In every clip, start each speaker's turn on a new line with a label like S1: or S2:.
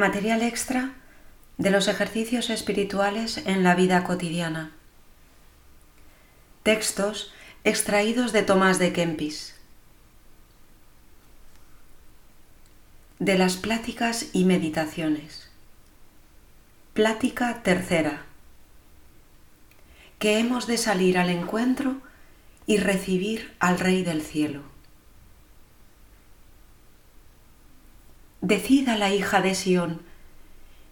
S1: Material extra de los ejercicios espirituales en la vida cotidiana. Textos extraídos de Tomás de Kempis. De las pláticas y meditaciones. Plática tercera. Que hemos de salir al encuentro y recibir al Rey del Cielo. Decida la hija de Sión,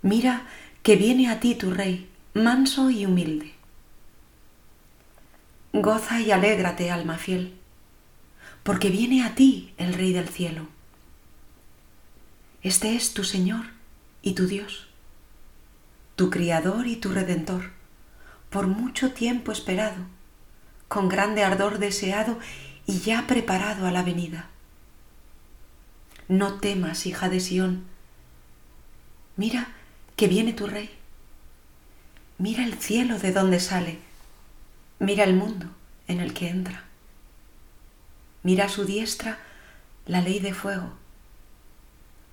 S1: mira que viene a ti tu rey, manso y humilde. Goza y alégrate, alma fiel, porque viene a ti el Rey del cielo. Este es tu Señor y tu Dios, tu Criador y tu Redentor, por mucho tiempo esperado, con grande ardor deseado y ya preparado a la venida. No temas, hija de Sión. Mira que viene tu rey. Mira el cielo de donde sale. Mira el mundo en el que entra. Mira a su diestra la ley de fuego,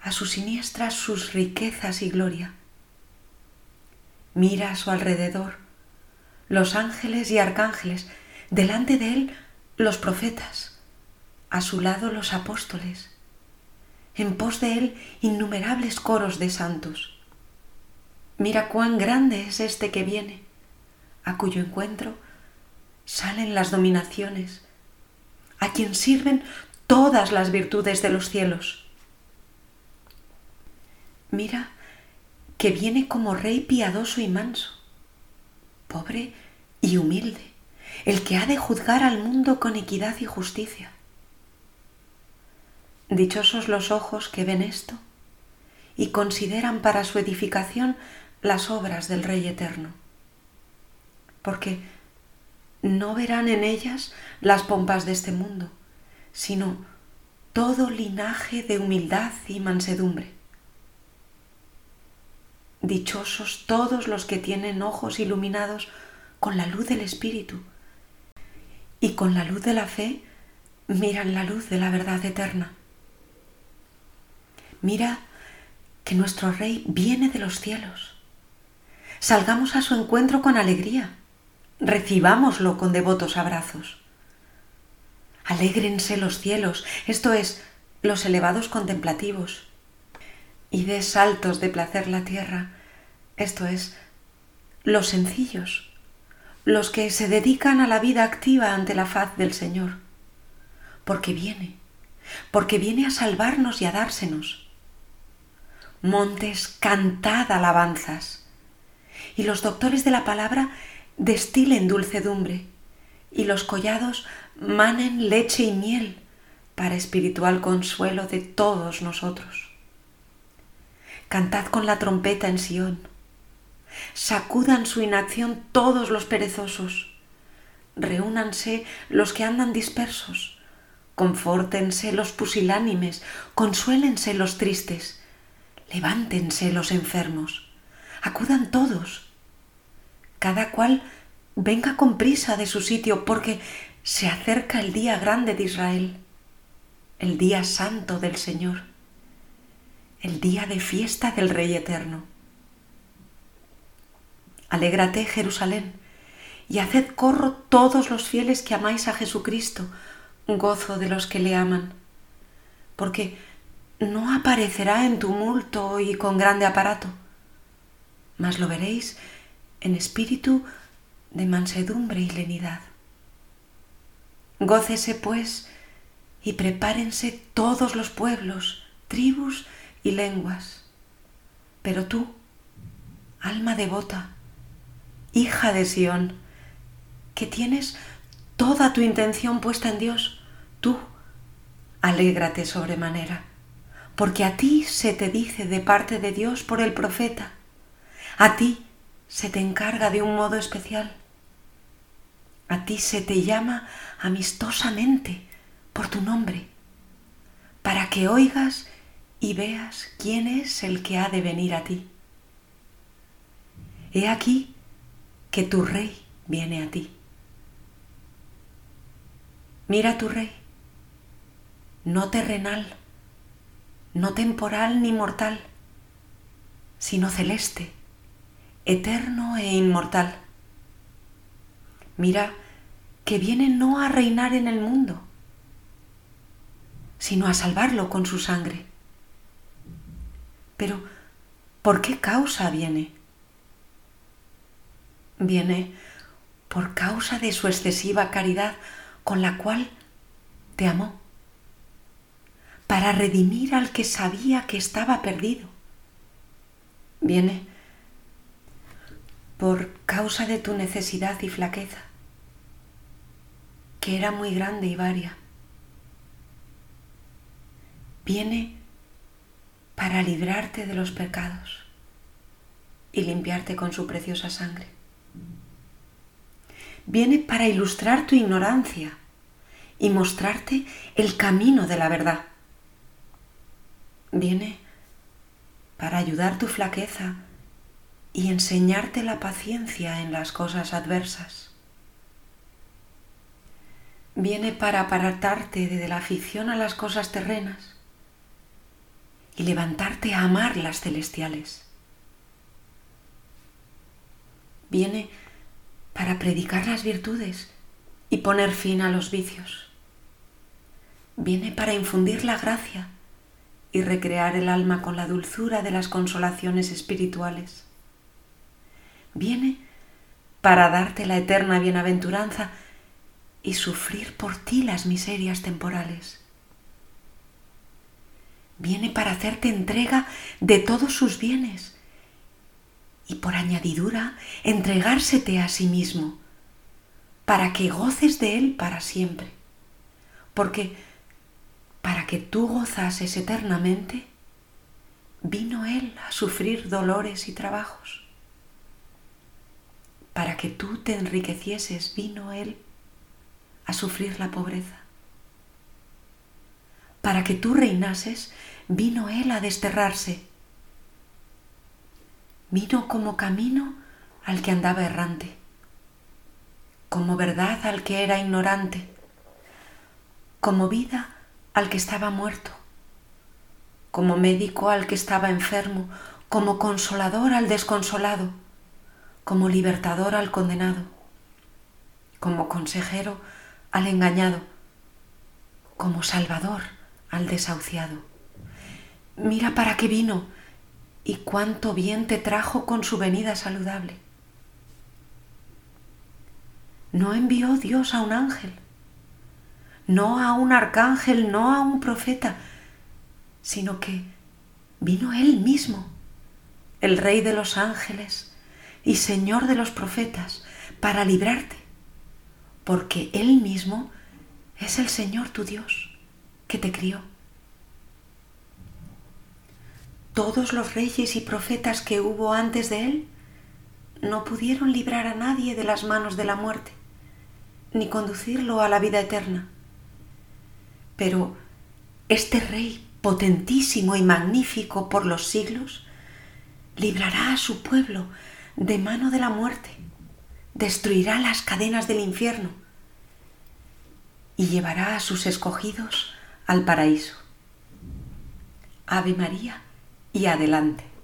S1: a su siniestra sus riquezas y gloria. Mira a su alrededor los ángeles y arcángeles, delante de él los profetas, a su lado los apóstoles en pos de él innumerables coros de santos. Mira cuán grande es este que viene, a cuyo encuentro salen las dominaciones, a quien sirven todas las virtudes de los cielos. Mira que viene como rey piadoso y manso, pobre y humilde, el que ha de juzgar al mundo con equidad y justicia. Dichosos los ojos que ven esto y consideran para su edificación las obras del Rey Eterno, porque no verán en ellas las pompas de este mundo, sino todo linaje de humildad y mansedumbre. Dichosos todos los que tienen ojos iluminados con la luz del Espíritu y con la luz de la fe miran la luz de la verdad eterna. Mira que nuestro Rey viene de los cielos. Salgamos a su encuentro con alegría. Recibámoslo con devotos abrazos. Alégrense los cielos, esto es, los elevados contemplativos. Y de saltos de placer la tierra, esto es, los sencillos, los que se dedican a la vida activa ante la faz del Señor. Porque viene, porque viene a salvarnos y a dársenos montes, cantad alabanzas. Y los doctores de la palabra destilen dulcedumbre, y los collados manen leche y miel para espiritual consuelo de todos nosotros. Cantad con la trompeta en Sión. Sacudan su inacción todos los perezosos. Reúnanse los que andan dispersos. Confórtense los pusilánimes, consuélense los tristes levántense los enfermos, acudan todos, cada cual venga con prisa de su sitio, porque se acerca el día grande de Israel, el día santo del Señor, el día de fiesta del Rey Eterno. Alégrate, Jerusalén, y haced corro todos los fieles que amáis a Jesucristo, gozo de los que le aman, porque no aparecerá en tumulto y con grande aparato, mas lo veréis en espíritu de mansedumbre y lenidad. Gócese, pues, y prepárense todos los pueblos, tribus y lenguas. Pero tú, alma devota, hija de Sión, que tienes toda tu intención puesta en Dios, tú, alégrate sobremanera porque a ti se te dice de parte de Dios por el profeta, a ti se te encarga de un modo especial, a ti se te llama amistosamente por tu nombre, para que oigas y veas quién es el que ha de venir a ti. He aquí que tu rey viene a ti. Mira tu rey, no terrenal, no temporal ni mortal, sino celeste, eterno e inmortal. Mira que viene no a reinar en el mundo, sino a salvarlo con su sangre. Pero, ¿por qué causa viene? Viene por causa de su excesiva caridad con la cual te amó, para redimir al que sabía que estaba perdido. Viene por causa de tu necesidad y flaqueza, que era muy grande y varia. Viene para librarte de los pecados y limpiarte con su preciosa sangre. Viene para ilustrar tu ignorancia y mostrarte el camino de la verdad. Viene para ayudar tu flaqueza y enseñarte la paciencia en las cosas adversas. Viene para apartarte de la afición a las cosas terrenas y levantarte a amar las celestiales. Viene para predicar las virtudes y poner fin a los vicios. Viene para infundir la gracia y recrear el alma con la dulzura de las consolaciones espirituales. Viene para darte la eterna bienaventuranza y sufrir por ti las miserias temporales. Viene para hacerte entrega de todos sus bienes y por añadidura entregársete a sí mismo, para que goces de él para siempre. Porque para que tú gozases eternamente, vino Él a sufrir dolores y trabajos. Para que tú te enriquecieses, vino Él a sufrir la pobreza. Para que tú reinases, vino Él a desterrarse. Vino como camino al que andaba errante, como verdad al que era ignorante, como vida al que estaba muerto, como médico al que estaba enfermo, como consolador al desconsolado, como libertador al condenado, como consejero al engañado, como salvador al desahuciado. Mira para qué vino y cuánto bien te trajo con su venida saludable. No envió Dios a un ángel, no a un arcángel, no a un profeta, sino que vino Él mismo, el Rey de los ángeles y Señor de los profetas, para librarte, porque Él mismo es el Señor tu Dios, que te crió. Todos los reyes y profetas que hubo antes de Él no pudieron librar a nadie de las manos de la muerte, ni conducirlo a la vida eterna pero este Rey potentísimo y magnífico por los siglos, librará a su pueblo de mano de la muerte, destruirá las cadenas del infierno y llevará a sus escogidos al paraíso. Ave María y adelante.